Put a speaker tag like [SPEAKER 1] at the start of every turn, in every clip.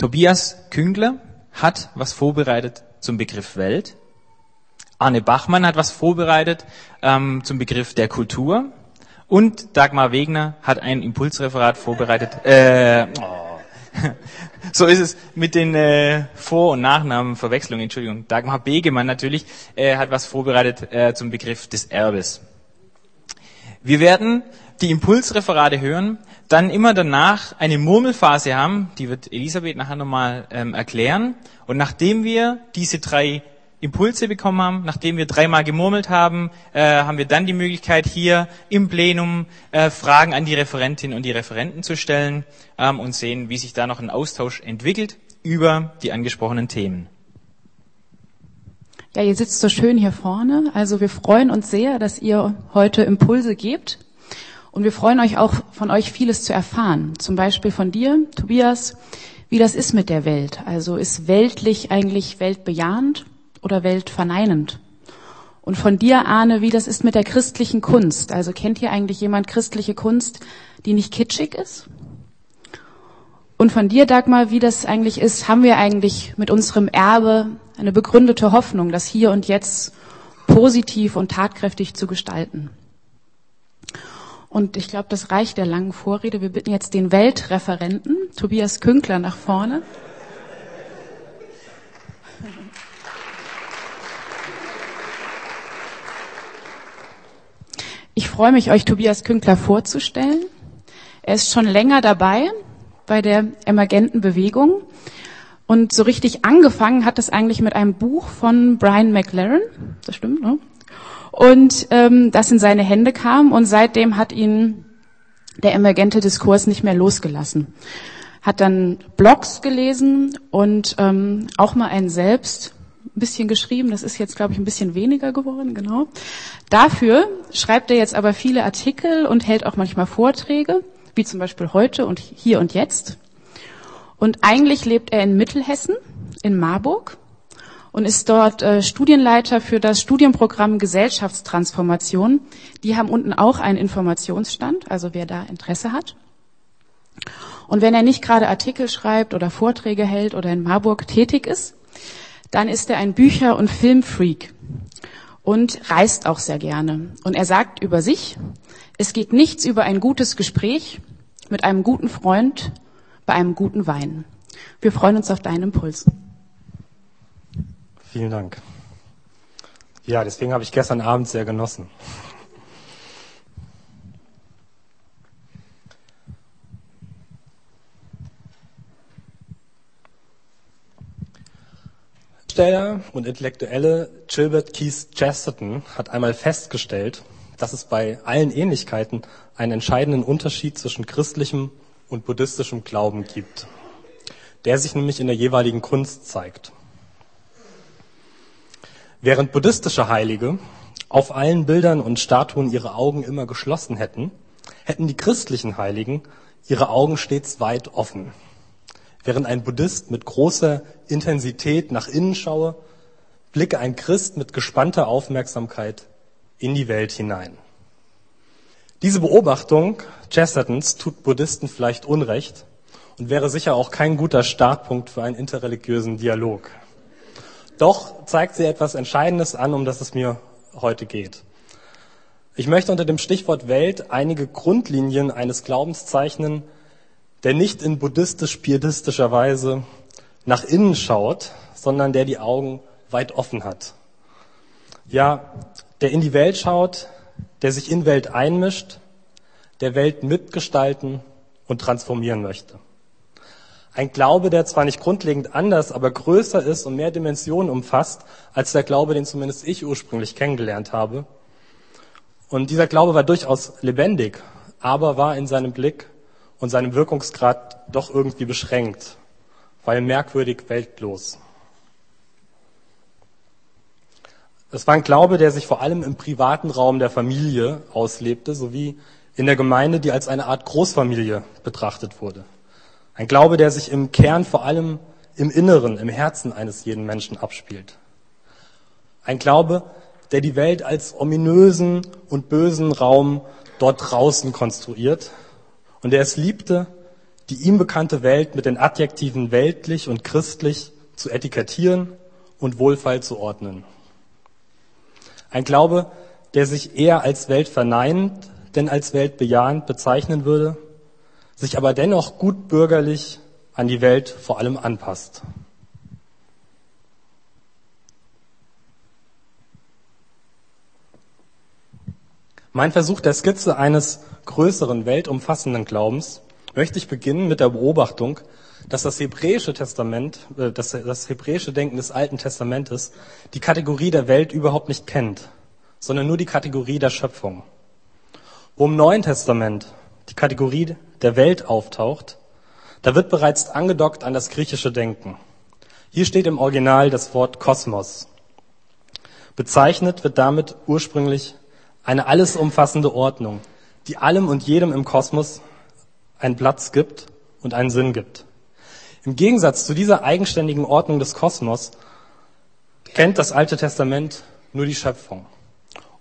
[SPEAKER 1] Tobias Küngler hat was vorbereitet zum Begriff Welt. Arne Bachmann hat was vorbereitet ähm, zum Begriff der Kultur. Und Dagmar Wegner hat ein Impulsreferat vorbereitet. Äh, oh. so ist es mit den äh, Vor- und Nachnamenverwechslungen. Entschuldigung. Dagmar Begemann natürlich äh, hat was vorbereitet äh, zum Begriff des Erbes. Wir werden die Impulsreferate hören, dann immer danach eine Murmelphase haben, die wird Elisabeth nachher nochmal ähm, erklären. Und nachdem wir diese drei Impulse bekommen haben, nachdem wir dreimal gemurmelt haben, äh, haben wir dann die Möglichkeit, hier im Plenum äh, Fragen an die Referentin und die Referenten zu stellen ähm, und sehen, wie sich da noch ein Austausch entwickelt über die angesprochenen Themen.
[SPEAKER 2] Ja, ihr sitzt so schön hier vorne. Also wir freuen uns sehr, dass ihr heute Impulse gebt. Und wir freuen euch auch, von euch vieles zu erfahren. Zum Beispiel von dir, Tobias, wie das ist mit der Welt. Also ist weltlich eigentlich weltbejahend oder weltverneinend? Und von dir, Arne, wie das ist mit der christlichen Kunst. Also kennt hier eigentlich jemand christliche Kunst, die nicht kitschig ist? Und von dir, Dagmar, wie das eigentlich ist, haben wir eigentlich mit unserem Erbe eine begründete Hoffnung, das hier und jetzt positiv und tatkräftig zu gestalten. Und ich glaube, das reicht der langen Vorrede. Wir bitten jetzt den Weltreferenten, Tobias Künkler, nach vorne. Ich freue mich, euch Tobias Künkler vorzustellen. Er ist schon länger dabei bei der emergenten Bewegung. Und so richtig angefangen hat es eigentlich mit einem Buch von Brian McLaren. Das stimmt, ne? Und ähm, das in seine Hände kam und seitdem hat ihn der emergente Diskurs nicht mehr losgelassen. Hat dann Blogs gelesen und ähm, auch mal einen selbst ein bisschen geschrieben. Das ist jetzt, glaube ich, ein bisschen weniger geworden, genau. Dafür schreibt er jetzt aber viele Artikel und hält auch manchmal Vorträge, wie zum Beispiel heute und hier und jetzt. Und eigentlich lebt er in Mittelhessen, in Marburg, und ist dort äh, Studienleiter für das Studienprogramm Gesellschaftstransformation. Die haben unten auch einen Informationsstand, also wer da Interesse hat. Und wenn er nicht gerade Artikel schreibt oder Vorträge hält oder in Marburg tätig ist, dann ist er ein Bücher- und Filmfreak und reist auch sehr gerne. Und er sagt über sich, es geht nichts über ein gutes Gespräch mit einem guten Freund bei einem guten Wein. Wir freuen uns auf deinen Impuls.
[SPEAKER 3] Vielen Dank. Ja, deswegen habe ich gestern Abend sehr genossen. Schriftsteller und Intellektuelle Gilbert Keith Chesterton hat einmal festgestellt, dass es bei allen Ähnlichkeiten einen entscheidenden Unterschied zwischen christlichem und buddhistischem Glauben gibt, der sich nämlich in der jeweiligen Kunst zeigt. Während buddhistische Heilige auf allen Bildern und Statuen ihre Augen immer geschlossen hätten, hätten die christlichen Heiligen ihre Augen stets weit offen. Während ein Buddhist mit großer Intensität nach innen schaue, blicke ein Christ mit gespannter Aufmerksamkeit in die Welt hinein. Diese Beobachtung Chestertons tut Buddhisten vielleicht Unrecht und wäre sicher auch kein guter Startpunkt für einen interreligiösen Dialog. Doch zeigt sie etwas Entscheidendes an, um das es mir heute geht. Ich möchte unter dem Stichwort Welt einige Grundlinien eines Glaubens zeichnen, der nicht in buddhistisch-pietistischer Weise nach innen schaut, sondern der die Augen weit offen hat. Ja, der in die Welt schaut, der sich in Welt einmischt, der Welt mitgestalten und transformieren möchte. Ein Glaube, der zwar nicht grundlegend anders, aber größer ist und mehr Dimensionen umfasst, als der Glaube, den zumindest ich ursprünglich kennengelernt habe. Und dieser Glaube war durchaus lebendig, aber war in seinem Blick und seinem Wirkungsgrad doch irgendwie beschränkt, weil merkwürdig weltlos. Es war ein Glaube, der sich vor allem im privaten Raum der Familie auslebte, sowie in der Gemeinde, die als eine Art Großfamilie betrachtet wurde. Ein Glaube, der sich im Kern vor allem im Inneren, im Herzen eines jeden Menschen abspielt. Ein Glaube, der die Welt als ominösen und bösen Raum dort draußen konstruiert und der es liebte, die ihm bekannte Welt mit den Adjektiven weltlich und christlich zu etikettieren und Wohlfall zu ordnen. Ein Glaube, der sich eher als weltverneinend denn als weltbejahend bezeichnen würde, sich aber dennoch gut bürgerlich an die Welt vor allem anpasst. Mein Versuch der Skizze eines größeren, weltumfassenden Glaubens möchte ich beginnen mit der Beobachtung, dass das hebräische Testament, äh, dass das hebräische Denken des Alten Testamentes die Kategorie der Welt überhaupt nicht kennt, sondern nur die Kategorie der Schöpfung. Wo im Neuen Testament die Kategorie der Welt auftaucht, da wird bereits angedockt an das griechische Denken. Hier steht im Original das Wort Kosmos. Bezeichnet wird damit ursprünglich eine alles umfassende Ordnung, die allem und jedem im Kosmos einen Platz gibt und einen Sinn gibt. Im Gegensatz zu dieser eigenständigen Ordnung des Kosmos kennt das Alte Testament nur die Schöpfung.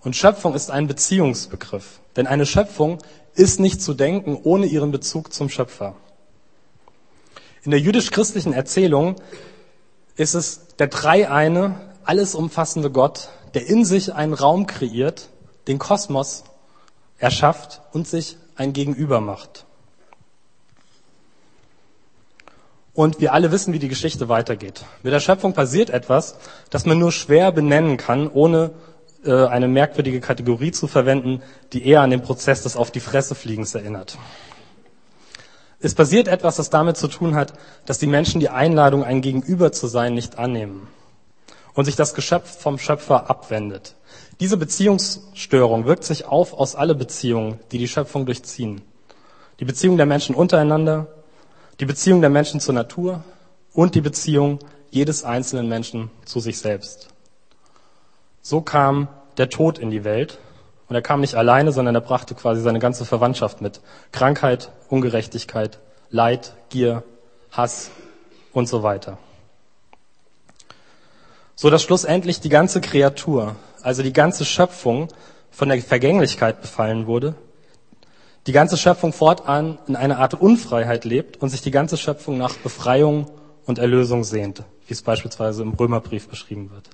[SPEAKER 3] Und Schöpfung ist ein Beziehungsbegriff, denn eine Schöpfung ist nicht zu denken ohne ihren Bezug zum Schöpfer. In der jüdisch-christlichen Erzählung ist es der dreieine, alles umfassende Gott, der in sich einen Raum kreiert, den Kosmos erschafft und sich ein Gegenüber macht. Und wir alle wissen, wie die Geschichte weitergeht. Mit der Schöpfung passiert etwas, das man nur schwer benennen kann, ohne äh, eine merkwürdige Kategorie zu verwenden, die eher an den Prozess des Auf die Fresse Fliegens erinnert. Es passiert etwas, das damit zu tun hat, dass die Menschen die Einladung, ein Gegenüber zu sein, nicht annehmen und sich das Geschöpf vom Schöpfer abwendet. Diese Beziehungsstörung wirkt sich auf aus alle Beziehungen, die die Schöpfung durchziehen. Die Beziehung der Menschen untereinander, die Beziehung der Menschen zur Natur und die Beziehung jedes einzelnen Menschen zu sich selbst. So kam der Tod in die Welt und er kam nicht alleine, sondern er brachte quasi seine ganze Verwandtschaft mit. Krankheit, Ungerechtigkeit, Leid, Gier, Hass und so weiter. So dass schlussendlich die ganze Kreatur, also die ganze Schöpfung von der Vergänglichkeit befallen wurde, die ganze Schöpfung fortan in einer Art Unfreiheit lebt und sich die ganze Schöpfung nach Befreiung und Erlösung sehnt, wie es beispielsweise im Römerbrief beschrieben wird.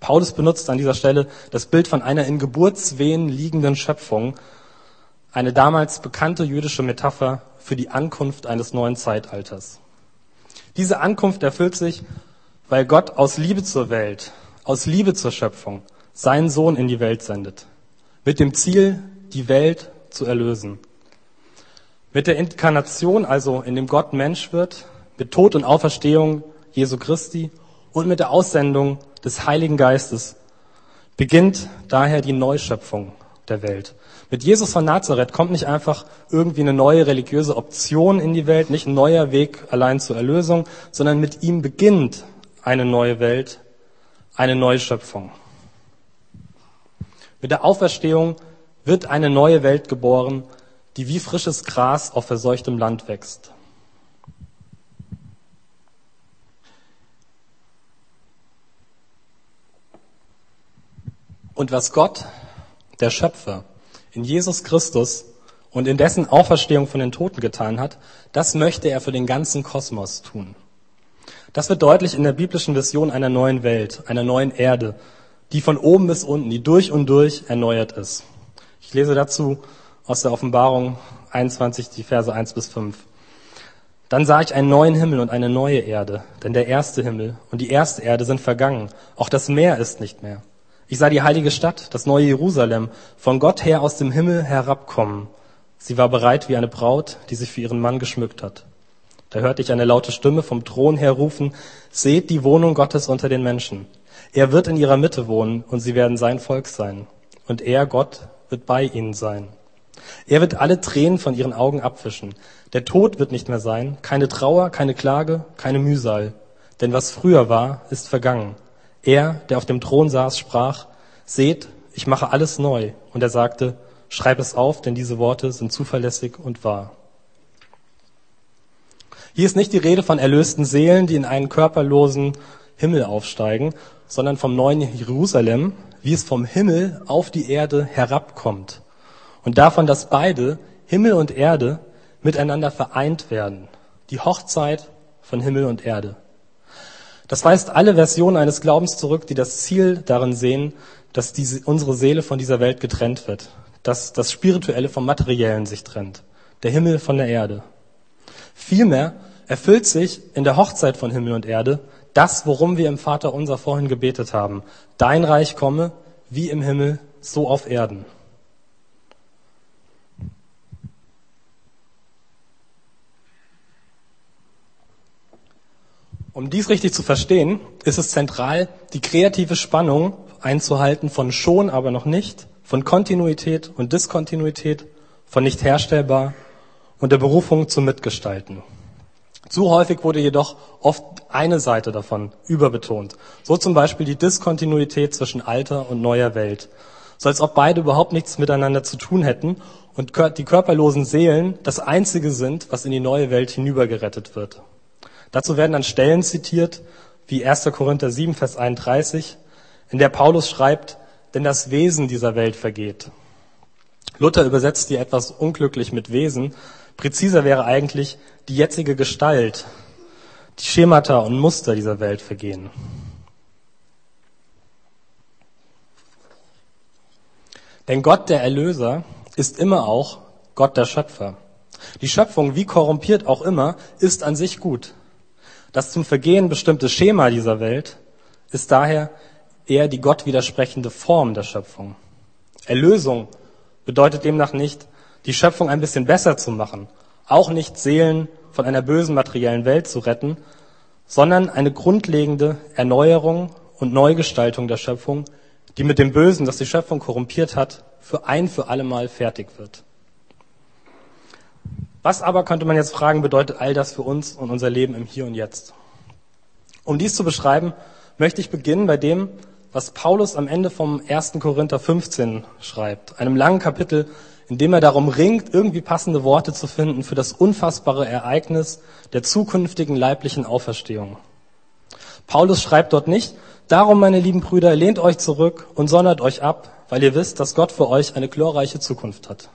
[SPEAKER 3] Paulus benutzt an dieser Stelle das Bild von einer in Geburtswehen liegenden Schöpfung, eine damals bekannte jüdische Metapher für die Ankunft eines neuen Zeitalters. Diese Ankunft erfüllt sich, weil Gott aus Liebe zur Welt, aus Liebe zur Schöpfung seinen Sohn in die Welt sendet. Mit dem Ziel, die Welt zu erlösen. Mit der Inkarnation, also in dem Gott Mensch wird, mit Tod und Auferstehung Jesu Christi und mit der Aussendung des Heiligen Geistes beginnt daher die Neuschöpfung der Welt. Mit Jesus von Nazareth kommt nicht einfach irgendwie eine neue religiöse Option in die Welt, nicht ein neuer Weg allein zur Erlösung, sondern mit ihm beginnt eine neue Welt, eine neue Schöpfung. Mit der Auferstehung wird eine neue Welt geboren, die wie frisches Gras auf verseuchtem Land wächst. Und was Gott, der Schöpfer, in Jesus Christus und in dessen Auferstehung von den Toten getan hat, das möchte er für den ganzen Kosmos tun. Das wird deutlich in der biblischen Vision einer neuen Welt, einer neuen Erde, die von oben bis unten, die durch und durch erneuert ist. Ich lese dazu aus der Offenbarung 21, die Verse 1 bis 5. Dann sah ich einen neuen Himmel und eine neue Erde, denn der erste Himmel und die erste Erde sind vergangen, auch das Meer ist nicht mehr. Ich sah die heilige Stadt, das neue Jerusalem, von Gott her aus dem Himmel herabkommen. Sie war bereit wie eine Braut, die sich für ihren Mann geschmückt hat. Da hörte ich eine laute Stimme vom Thron her rufen, seht die Wohnung Gottes unter den Menschen. Er wird in ihrer Mitte wohnen und sie werden sein Volk sein. Und er, Gott, wird bei ihnen sein. Er wird alle Tränen von ihren Augen abwischen. Der Tod wird nicht mehr sein, keine Trauer, keine Klage, keine Mühsal. Denn was früher war, ist vergangen. Er, der auf dem Thron saß, sprach, seht, ich mache alles neu. Und er sagte, schreib es auf, denn diese Worte sind zuverlässig und wahr. Hier ist nicht die Rede von erlösten Seelen, die in einen körperlosen Himmel aufsteigen, sondern vom neuen Jerusalem, wie es vom Himmel auf die Erde herabkommt. Und davon, dass beide, Himmel und Erde, miteinander vereint werden, Die Hochzeit von Himmel und Erde. Das weist alle Versionen eines Glaubens zurück, die das Ziel darin sehen, dass diese, unsere Seele von dieser Welt getrennt wird, dass das Spirituelle vom Materiellen sich trennt, der Himmel von der Erde. Vielmehr erfüllt sich in der Hochzeit von Himmel und Erde das, worum wir im Vater unser vorhin gebetet haben. Dein Reich komme, wie im Himmel, so auf Erden. Um dies richtig zu verstehen, ist es zentral, die kreative Spannung einzuhalten von schon, aber noch nicht, von Kontinuität und Diskontinuität, von nicht herstellbar und der Berufung zum Mitgestalten. Zu häufig wurde jedoch oft eine Seite davon überbetont. So zum Beispiel die Diskontinuität zwischen alter und neuer Welt. So als ob beide überhaupt nichts miteinander zu tun hätten und die körperlosen Seelen das einzige sind, was in die neue Welt hinübergerettet wird. Dazu werden dann Stellen zitiert, wie 1. Korinther 7, Vers 31, in der Paulus schreibt, denn das Wesen dieser Welt vergeht. Luther übersetzt hier etwas unglücklich mit Wesen. Präziser wäre eigentlich die jetzige Gestalt, die Schemata und Muster dieser Welt vergehen. Denn Gott der Erlöser ist immer auch Gott der Schöpfer. Die Schöpfung, wie korrumpiert auch immer, ist an sich gut. Das zum Vergehen bestimmte Schema dieser Welt ist daher eher die Gott widersprechende Form der Schöpfung. Erlösung bedeutet demnach nicht, die Schöpfung ein bisschen besser zu machen, auch nicht Seelen von einer bösen materiellen Welt zu retten, sondern eine grundlegende Erneuerung und Neugestaltung der Schöpfung, die mit dem Bösen, das die Schöpfung korrumpiert hat, für ein für allemal fertig wird. Was aber, könnte man jetzt fragen, bedeutet all das für uns und unser Leben im Hier und Jetzt? Um dies zu beschreiben, möchte ich beginnen bei dem, was Paulus am Ende vom 1. Korinther 15 schreibt, einem langen Kapitel, in dem er darum ringt, irgendwie passende Worte zu finden für das unfassbare Ereignis der zukünftigen leiblichen Auferstehung. Paulus schreibt dort nicht, darum, meine lieben Brüder, lehnt euch zurück und sondert euch ab, weil ihr wisst, dass Gott für euch eine glorreiche Zukunft hat.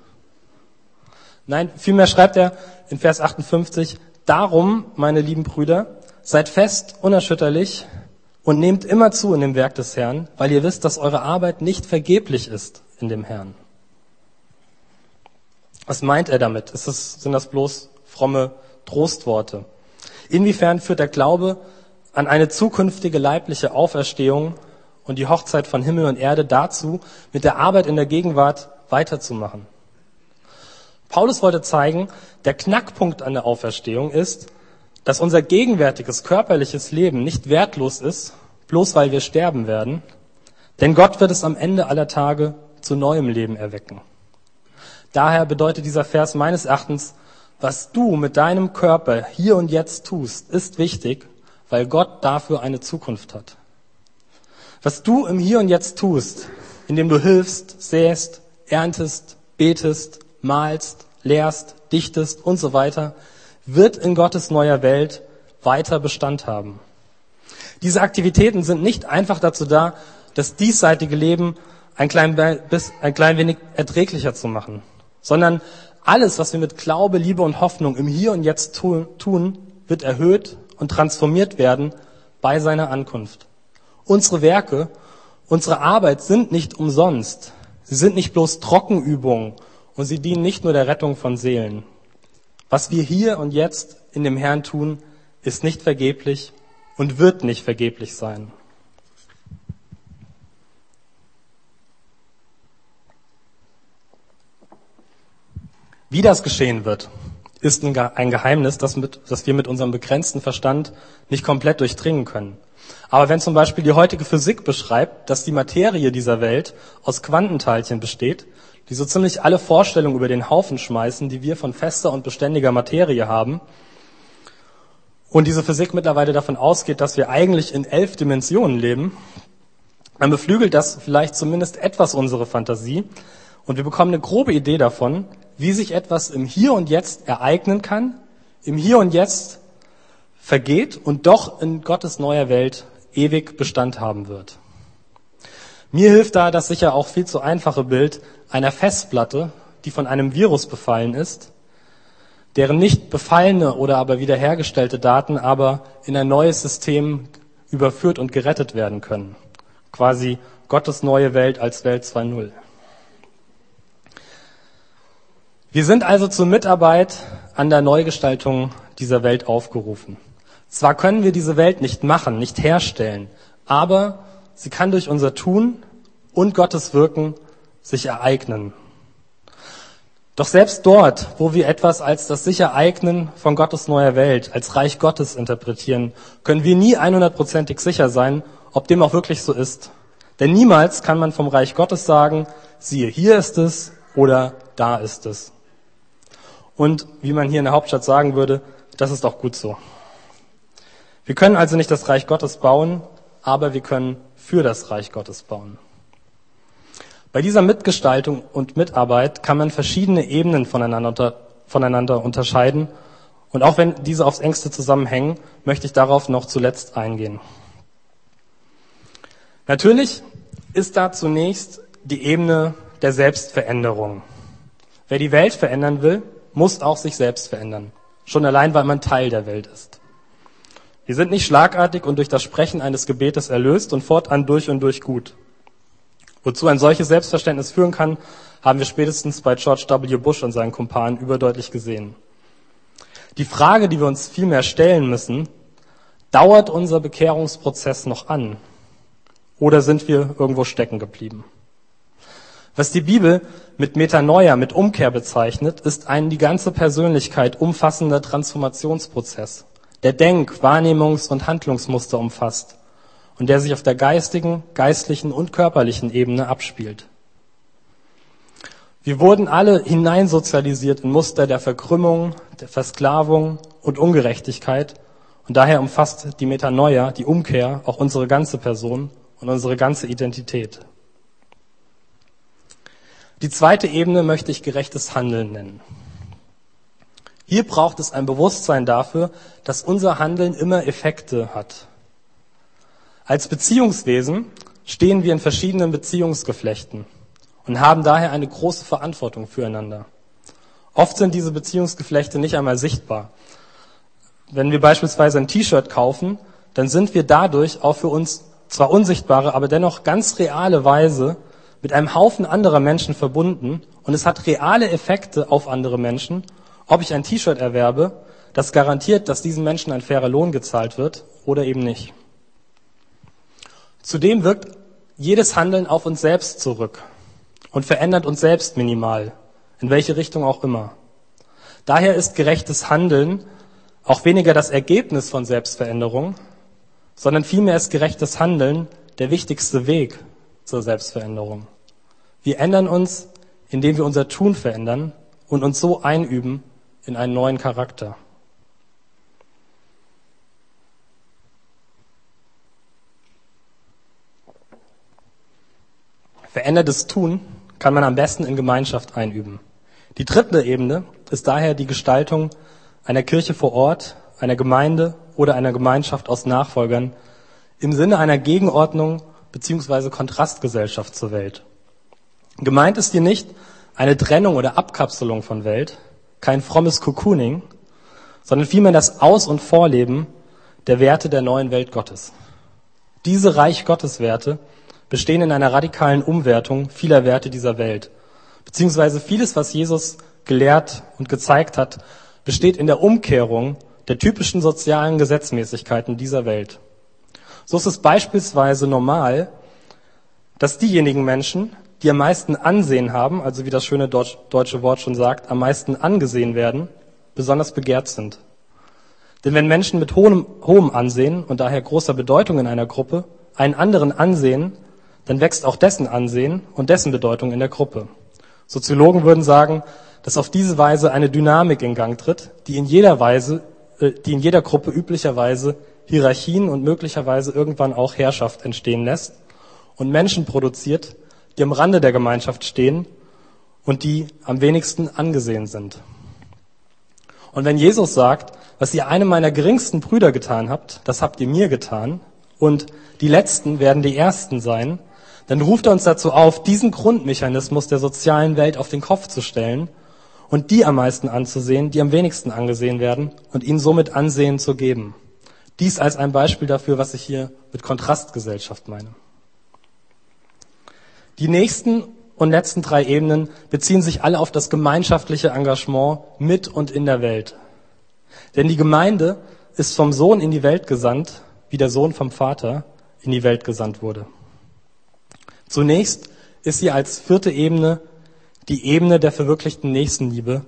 [SPEAKER 3] Nein, vielmehr schreibt er in Vers 58, darum, meine lieben Brüder, seid fest, unerschütterlich und nehmt immer zu in dem Werk des Herrn, weil ihr wisst, dass eure Arbeit nicht vergeblich ist in dem Herrn. Was meint er damit? Das, sind das bloß fromme Trostworte? Inwiefern führt der Glaube an eine zukünftige leibliche Auferstehung und die Hochzeit von Himmel und Erde dazu, mit der Arbeit in der Gegenwart weiterzumachen? Paulus wollte zeigen, der Knackpunkt an der Auferstehung ist, dass unser gegenwärtiges körperliches Leben nicht wertlos ist, bloß weil wir sterben werden, denn Gott wird es am Ende aller Tage zu neuem Leben erwecken. Daher bedeutet dieser Vers meines Erachtens, was du mit deinem Körper hier und jetzt tust, ist wichtig, weil Gott dafür eine Zukunft hat. Was du im Hier und Jetzt tust, indem du hilfst, säst, erntest, betest, malst, lehrst, dichtest und so weiter, wird in Gottes neuer Welt weiter Bestand haben. Diese Aktivitäten sind nicht einfach dazu da, das diesseitige Leben ein klein, bis, ein klein wenig erträglicher zu machen, sondern alles, was wir mit Glaube, Liebe und Hoffnung im Hier und Jetzt tun, wird erhöht und transformiert werden bei seiner Ankunft. Unsere Werke, unsere Arbeit sind nicht umsonst. Sie sind nicht bloß Trockenübungen und sie dienen nicht nur der Rettung von Seelen. Was wir hier und jetzt in dem Herrn tun, ist nicht vergeblich und wird nicht vergeblich sein. Wie das geschehen wird, ist ein Geheimnis, das, mit, das wir mit unserem begrenzten Verstand nicht komplett durchdringen können. Aber wenn zum Beispiel die heutige Physik beschreibt, dass die Materie dieser Welt aus Quantenteilchen besteht, die so ziemlich alle Vorstellungen über den Haufen schmeißen, die wir von fester und beständiger Materie haben. Und diese Physik mittlerweile davon ausgeht, dass wir eigentlich in elf Dimensionen leben, dann beflügelt das vielleicht zumindest etwas unsere Fantasie und wir bekommen eine grobe Idee davon, wie sich etwas im Hier und Jetzt ereignen kann, im Hier und Jetzt vergeht und doch in Gottes neuer Welt ewig Bestand haben wird. Mir hilft da das sicher auch viel zu einfache Bild einer Festplatte, die von einem Virus befallen ist, deren nicht befallene oder aber wiederhergestellte Daten aber in ein neues System überführt und gerettet werden können. Quasi Gottes neue Welt als Welt 2.0. Wir sind also zur Mitarbeit an der Neugestaltung dieser Welt aufgerufen. Zwar können wir diese Welt nicht machen, nicht herstellen, aber sie kann durch unser Tun und Gottes Wirken sich ereignen. Doch selbst dort, wo wir etwas als das sich ereignen von Gottes neuer Welt, als Reich Gottes interpretieren, können wir nie 100%ig sicher sein, ob dem auch wirklich so ist. Denn niemals kann man vom Reich Gottes sagen, siehe, hier ist es oder da ist es. Und wie man hier in der Hauptstadt sagen würde, das ist auch gut so. Wir können also nicht das Reich Gottes bauen, aber wir können für das Reich Gottes bauen. Bei dieser Mitgestaltung und Mitarbeit kann man verschiedene Ebenen voneinander, voneinander unterscheiden. Und auch wenn diese aufs engste zusammenhängen, möchte ich darauf noch zuletzt eingehen. Natürlich ist da zunächst die Ebene der Selbstveränderung. Wer die Welt verändern will, muss auch sich selbst verändern. Schon allein, weil man Teil der Welt ist. Wir sind nicht schlagartig und durch das Sprechen eines Gebetes erlöst und fortan durch und durch gut. Wozu ein solches Selbstverständnis führen kann, haben wir spätestens bei George W. Bush und seinen Kumpanen überdeutlich gesehen. Die Frage, die wir uns vielmehr stellen müssen, dauert unser Bekehrungsprozess noch an? Oder sind wir irgendwo stecken geblieben? Was die Bibel mit Metanoia, mit Umkehr bezeichnet, ist ein die ganze Persönlichkeit umfassender Transformationsprozess der Denk-, Wahrnehmungs- und Handlungsmuster umfasst und der sich auf der geistigen, geistlichen und körperlichen Ebene abspielt. Wir wurden alle hineinsozialisiert in Muster der Verkrümmung, der Versklavung und Ungerechtigkeit und daher umfasst die Metanoia, die Umkehr, auch unsere ganze Person und unsere ganze Identität. Die zweite Ebene möchte ich gerechtes Handeln nennen. Hier braucht es ein Bewusstsein dafür, dass unser Handeln immer Effekte hat. Als Beziehungswesen stehen wir in verschiedenen Beziehungsgeflechten und haben daher eine große Verantwortung füreinander. Oft sind diese Beziehungsgeflechte nicht einmal sichtbar. Wenn wir beispielsweise ein T-Shirt kaufen, dann sind wir dadurch auch für uns zwar unsichtbare, aber dennoch ganz reale Weise mit einem Haufen anderer Menschen verbunden und es hat reale Effekte auf andere Menschen ob ich ein T-Shirt erwerbe, das garantiert, dass diesen Menschen ein fairer Lohn gezahlt wird oder eben nicht. Zudem wirkt jedes Handeln auf uns selbst zurück und verändert uns selbst minimal, in welche Richtung auch immer. Daher ist gerechtes Handeln auch weniger das Ergebnis von Selbstveränderung, sondern vielmehr ist gerechtes Handeln der wichtigste Weg zur Selbstveränderung. Wir ändern uns, indem wir unser Tun verändern und uns so einüben, in einen neuen Charakter. Verändertes Tun kann man am besten in Gemeinschaft einüben. Die dritte Ebene ist daher die Gestaltung einer Kirche vor Ort, einer Gemeinde oder einer Gemeinschaft aus Nachfolgern im Sinne einer Gegenordnung bzw. Kontrastgesellschaft zur Welt. Gemeint ist hier nicht eine Trennung oder Abkapselung von Welt, kein frommes Cocooning, sondern vielmehr das Aus- und Vorleben der Werte der neuen Welt Gottes. Diese Reich Gottes Werte bestehen in einer radikalen Umwertung vieler Werte dieser Welt. Beziehungsweise vieles, was Jesus gelehrt und gezeigt hat, besteht in der Umkehrung der typischen sozialen Gesetzmäßigkeiten dieser Welt. So ist es beispielsweise normal, dass diejenigen Menschen, die am meisten Ansehen haben, also wie das schöne deutsche Wort schon sagt, am meisten angesehen werden, besonders begehrt sind. Denn wenn Menschen mit hohem, hohem Ansehen und daher großer Bedeutung in einer Gruppe einen anderen ansehen, dann wächst auch dessen Ansehen und dessen Bedeutung in der Gruppe. Soziologen würden sagen, dass auf diese Weise eine Dynamik in Gang tritt, die in jeder Weise, äh, die in jeder Gruppe üblicherweise Hierarchien und möglicherweise irgendwann auch Herrschaft entstehen lässt und Menschen produziert, die am Rande der Gemeinschaft stehen und die am wenigsten angesehen sind. Und wenn Jesus sagt, was ihr einem meiner geringsten Brüder getan habt, das habt ihr mir getan, und die Letzten werden die Ersten sein, dann ruft er uns dazu auf, diesen Grundmechanismus der sozialen Welt auf den Kopf zu stellen und die am meisten anzusehen, die am wenigsten angesehen werden und ihnen somit Ansehen zu geben. Dies als ein Beispiel dafür, was ich hier mit Kontrastgesellschaft meine. Die nächsten und letzten drei Ebenen beziehen sich alle auf das gemeinschaftliche Engagement mit und in der Welt. Denn die Gemeinde ist vom Sohn in die Welt gesandt, wie der Sohn vom Vater in die Welt gesandt wurde. Zunächst ist sie als vierte Ebene die Ebene der verwirklichten Nächstenliebe,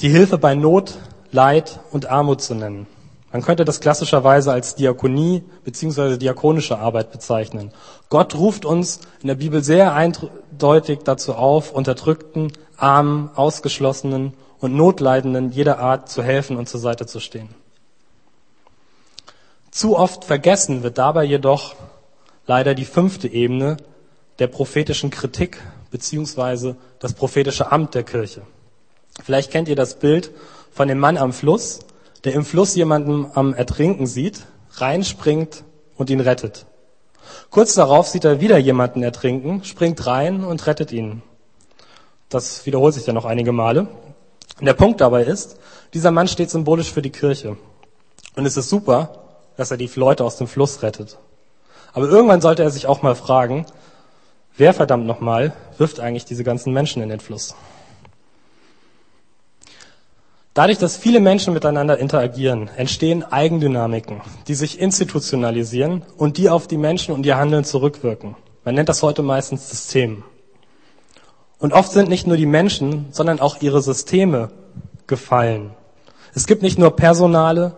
[SPEAKER 3] die Hilfe bei Not, Leid und Armut zu nennen. Man könnte das klassischerweise als Diakonie bzw. diakonische Arbeit bezeichnen. Gott ruft uns in der Bibel sehr eindeutig dazu auf, Unterdrückten, Armen, Ausgeschlossenen und Notleidenden jeder Art zu helfen und zur Seite zu stehen. Zu oft vergessen wird dabei jedoch leider die fünfte Ebene der prophetischen Kritik bzw. das prophetische Amt der Kirche. Vielleicht kennt ihr das Bild von dem Mann am Fluss, der im Fluss jemanden am Ertrinken sieht, reinspringt und ihn rettet. Kurz darauf sieht er wieder jemanden ertrinken, springt rein und rettet ihn. Das wiederholt sich dann noch einige Male. Der Punkt dabei ist, dieser Mann steht symbolisch für die Kirche. Und es ist super, dass er die Leute aus dem Fluss rettet. Aber irgendwann sollte er sich auch mal fragen, wer verdammt nochmal wirft eigentlich diese ganzen Menschen in den Fluss? Dadurch, dass viele Menschen miteinander interagieren, entstehen Eigendynamiken, die sich institutionalisieren und die auf die Menschen und ihr Handeln zurückwirken. Man nennt das heute meistens System. Und oft sind nicht nur die Menschen, sondern auch ihre Systeme gefallen. Es gibt nicht nur personale,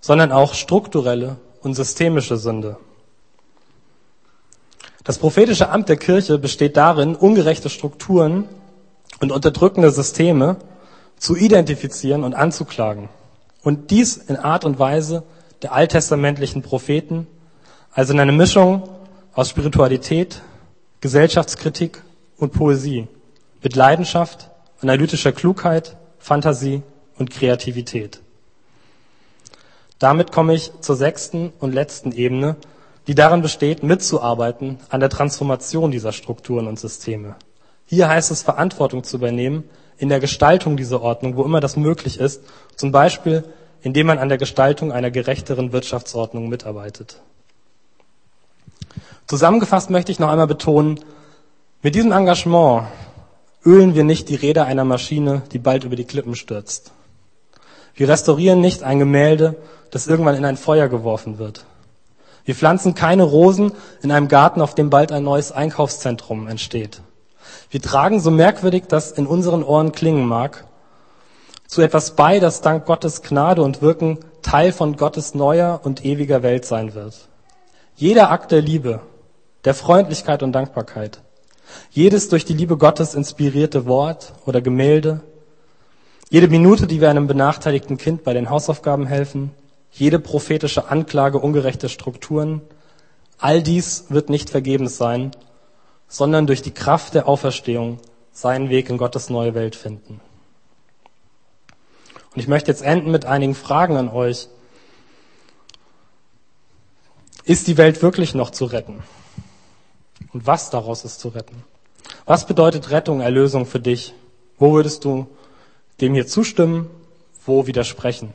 [SPEAKER 3] sondern auch strukturelle und systemische Sünde. Das prophetische Amt der Kirche besteht darin, ungerechte Strukturen und unterdrückende Systeme zu identifizieren und anzuklagen. Und dies in Art und Weise der alttestamentlichen Propheten, also in einer Mischung aus Spiritualität, Gesellschaftskritik und Poesie, mit Leidenschaft, analytischer Klugheit, Fantasie und Kreativität. Damit komme ich zur sechsten und letzten Ebene, die darin besteht, mitzuarbeiten an der Transformation dieser Strukturen und Systeme. Hier heißt es, Verantwortung zu übernehmen in der Gestaltung dieser Ordnung, wo immer das möglich ist, zum Beispiel indem man an der Gestaltung einer gerechteren Wirtschaftsordnung mitarbeitet. Zusammengefasst möchte ich noch einmal betonen, mit diesem Engagement ölen wir nicht die Räder einer Maschine, die bald über die Klippen stürzt. Wir restaurieren nicht ein Gemälde, das irgendwann in ein Feuer geworfen wird. Wir pflanzen keine Rosen in einem Garten, auf dem bald ein neues Einkaufszentrum entsteht. Wir tragen, so merkwürdig das in unseren Ohren klingen mag, zu etwas bei, das dank Gottes Gnade und Wirken Teil von Gottes neuer und ewiger Welt sein wird. Jeder Akt der Liebe, der Freundlichkeit und Dankbarkeit, jedes durch die Liebe Gottes inspirierte Wort oder Gemälde, jede Minute, die wir einem benachteiligten Kind bei den Hausaufgaben helfen, jede prophetische Anklage ungerechter Strukturen, all dies wird nicht vergebens sein, sondern durch die Kraft der Auferstehung seinen Weg in Gottes neue Welt finden. Und ich möchte jetzt enden mit einigen Fragen an euch. Ist die Welt wirklich noch zu retten? Und was daraus ist zu retten? Was bedeutet Rettung, Erlösung für dich? Wo würdest du dem hier zustimmen? Wo widersprechen?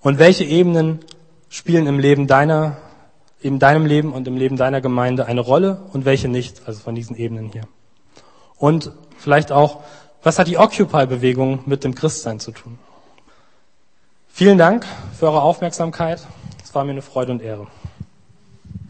[SPEAKER 3] Und welche Ebenen spielen im Leben deiner, in deinem Leben und im Leben deiner Gemeinde eine Rolle und welche nicht, also von diesen Ebenen hier? Und vielleicht auch, was hat die Occupy-Bewegung mit dem Christsein zu tun? Vielen Dank für eure Aufmerksamkeit. Es war mir eine Freude und Ehre.